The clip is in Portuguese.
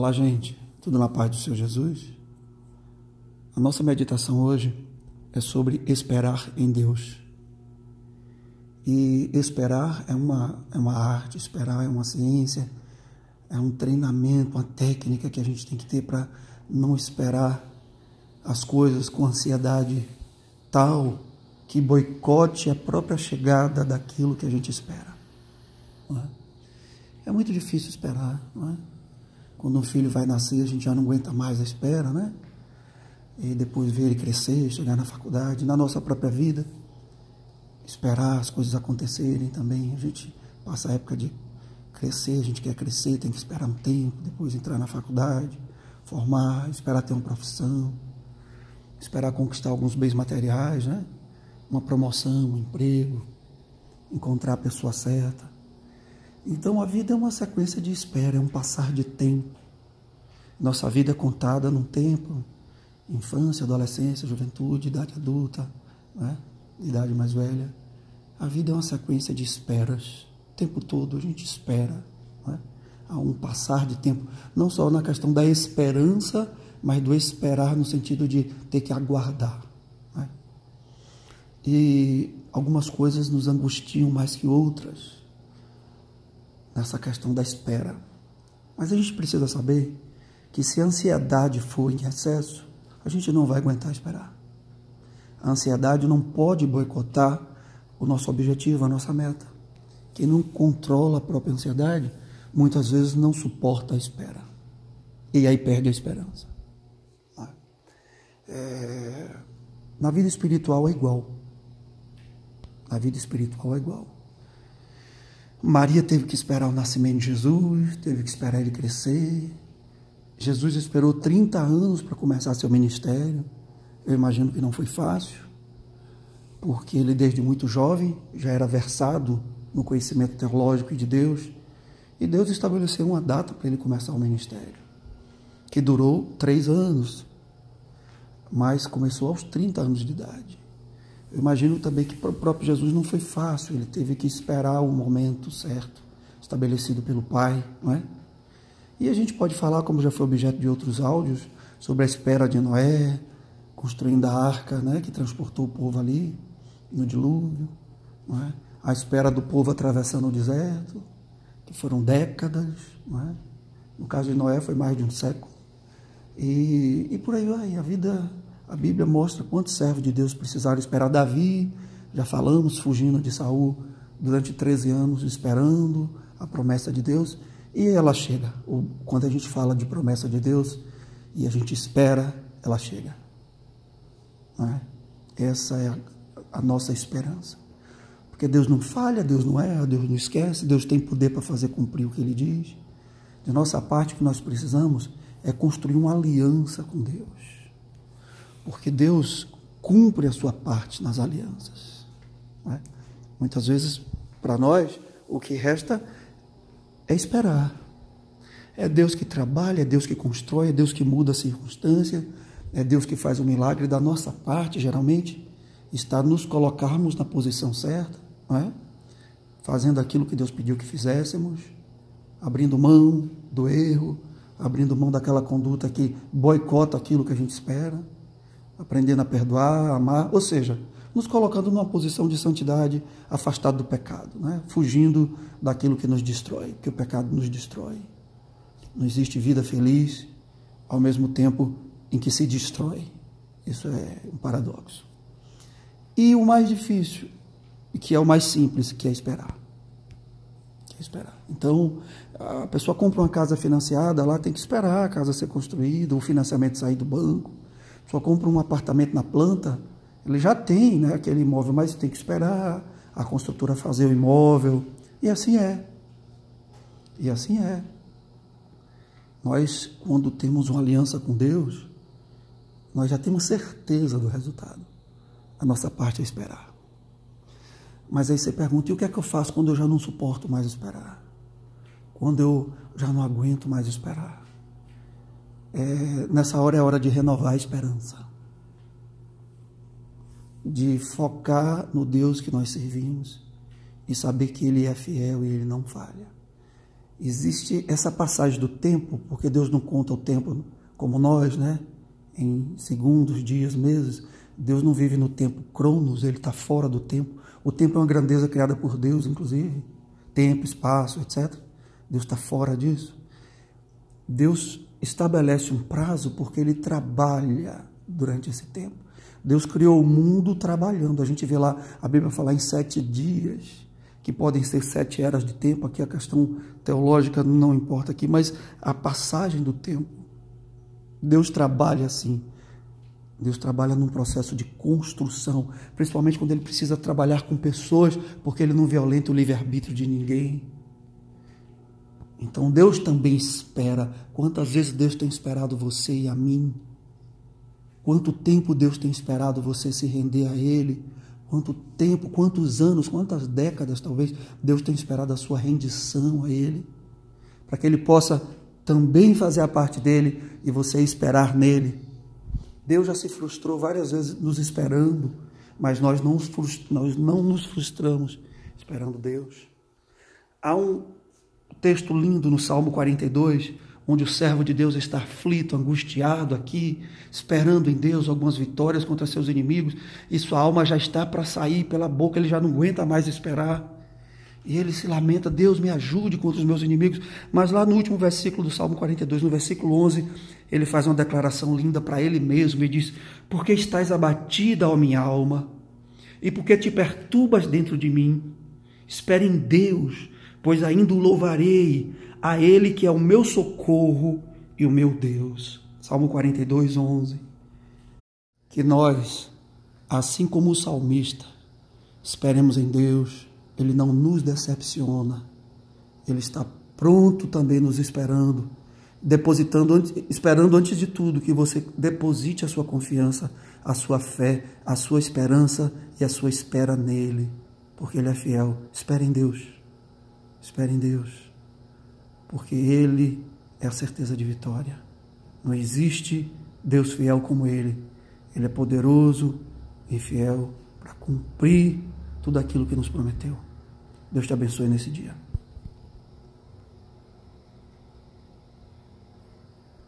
Olá, gente. Tudo na paz do Senhor Jesus? A nossa meditação hoje é sobre esperar em Deus. E esperar é uma, é uma arte, esperar é uma ciência, é um treinamento, uma técnica que a gente tem que ter para não esperar as coisas com ansiedade tal que boicote a própria chegada daquilo que a gente espera. É? é? muito difícil esperar, não é? Quando um filho vai nascer, a gente já não aguenta mais a espera, né? E depois ver ele crescer, chegar na faculdade, na nossa própria vida, esperar as coisas acontecerem também. A gente passa a época de crescer, a gente quer crescer, tem que esperar um tempo, depois entrar na faculdade, formar, esperar ter uma profissão, esperar conquistar alguns bens materiais, né? Uma promoção, um emprego, encontrar a pessoa certa. Então a vida é uma sequência de espera, é um passar de tempo. Nossa vida é contada num tempo, infância, adolescência, juventude, idade adulta, né? idade mais velha. A vida é uma sequência de esperas. O tempo todo a gente espera. Né? Há um passar de tempo, não só na questão da esperança, mas do esperar no sentido de ter que aguardar. Né? E algumas coisas nos angustiam mais que outras nessa questão da espera. Mas a gente precisa saber que se a ansiedade for em excesso, a gente não vai aguentar esperar. A ansiedade não pode boicotar o nosso objetivo, a nossa meta. Quem não controla a própria ansiedade, muitas vezes não suporta a espera. E aí perde a esperança. É... Na vida espiritual é igual. Na vida espiritual é igual. Maria teve que esperar o nascimento de Jesus, teve que esperar ele crescer. Jesus esperou 30 anos para começar seu ministério. Eu imagino que não foi fácil, porque ele, desde muito jovem, já era versado no conhecimento teológico de Deus. E Deus estabeleceu uma data para ele começar o ministério, que durou três anos, mas começou aos 30 anos de idade. Eu imagino também que para o próprio Jesus não foi fácil, ele teve que esperar o momento certo, estabelecido pelo Pai, não é? E a gente pode falar, como já foi objeto de outros áudios, sobre a espera de Noé, construindo a arca, né, que transportou o povo ali no dilúvio, não é? a espera do povo atravessando o deserto, que foram décadas, não é? no caso de Noé foi mais de um século, e, e por aí vai, a vida a Bíblia mostra quantos servos de Deus precisaram esperar. Davi, já falamos, fugindo de Saul durante 13 anos, esperando a promessa de Deus, e ela chega. Quando a gente fala de promessa de Deus e a gente espera, ela chega. É? Essa é a, a nossa esperança. Porque Deus não falha, Deus não erra, Deus não esquece, Deus tem poder para fazer cumprir o que Ele diz. De nossa parte, o que nós precisamos é construir uma aliança com Deus porque Deus cumpre a sua parte nas alianças. É? Muitas vezes, para nós, o que resta é esperar. É Deus que trabalha, é Deus que constrói, é Deus que muda a circunstância, é Deus que faz o milagre. Da nossa parte, geralmente, está nos colocarmos na posição certa, é? fazendo aquilo que Deus pediu que fizéssemos, abrindo mão do erro, abrindo mão daquela conduta que boicota aquilo que a gente espera aprendendo a perdoar, a amar, ou seja, nos colocando numa posição de santidade, afastado do pecado, né? fugindo daquilo que nos destrói, que o pecado nos destrói. Não existe vida feliz ao mesmo tempo em que se destrói. Isso é um paradoxo. E o mais difícil, e que é o mais simples, que é esperar. Que é esperar. Então, a pessoa compra uma casa financiada, lá tem que esperar a casa ser construída, o financiamento sair do banco só compra um apartamento na planta, ele já tem né, aquele imóvel, mas tem que esperar a construtora fazer o imóvel. E assim é. E assim é. Nós, quando temos uma aliança com Deus, nós já temos certeza do resultado. A nossa parte é esperar. Mas aí você pergunta: e o que é que eu faço quando eu já não suporto mais esperar? Quando eu já não aguento mais esperar? É, nessa hora é hora de renovar a esperança, de focar no Deus que nós servimos e saber que Ele é fiel e Ele não falha. existe essa passagem do tempo, porque Deus não conta o tempo como nós, né? Em segundos, dias, meses. Deus não vive no tempo cronos, ele está fora do tempo. O tempo é uma grandeza criada por Deus, inclusive. Tempo, espaço, etc. Deus está fora disso. Deus estabelece um prazo porque ele trabalha durante esse tempo. Deus criou o mundo trabalhando. A gente vê lá a Bíblia falar em sete dias que podem ser sete eras de tempo, aqui a questão teológica não importa aqui, mas a passagem do tempo. Deus trabalha assim. Deus trabalha num processo de construção, principalmente quando ele precisa trabalhar com pessoas, porque ele não violenta o livre-arbítrio de ninguém. Então Deus também espera. Quantas vezes Deus tem esperado você e a mim? Quanto tempo Deus tem esperado você se render a Ele? Quanto tempo, quantos anos, quantas décadas talvez Deus tem esperado a sua rendição a Ele, para que Ele possa também fazer a parte dele e você esperar nele. Deus já se frustrou várias vezes nos esperando, mas nós não, nós não nos frustramos esperando Deus. Há um texto lindo no Salmo 42 onde o servo de Deus está aflito, angustiado aqui, esperando em Deus algumas vitórias contra seus inimigos, e sua alma já está para sair pela boca, ele já não aguenta mais esperar. E ele se lamenta, Deus me ajude contra os meus inimigos. Mas lá no último versículo do Salmo 42, no versículo 11, ele faz uma declaração linda para ele mesmo e diz: Por que estás abatida, ó minha alma? E por que te perturbas dentro de mim? Espere em Deus, pois ainda o louvarei, a Ele que é o meu socorro e o meu Deus. Salmo 42, 11. Que nós, assim como o salmista, esperemos em Deus, Ele não nos decepciona, Ele está pronto também nos esperando, depositando, esperando antes de tudo que você deposite a sua confiança, a sua fé, a sua esperança e a sua espera nele, porque Ele é fiel. Espere em Deus, espere em Deus porque Ele é a certeza de vitória. Não existe Deus fiel como Ele. Ele é poderoso e fiel para cumprir tudo aquilo que nos prometeu. Deus te abençoe nesse dia.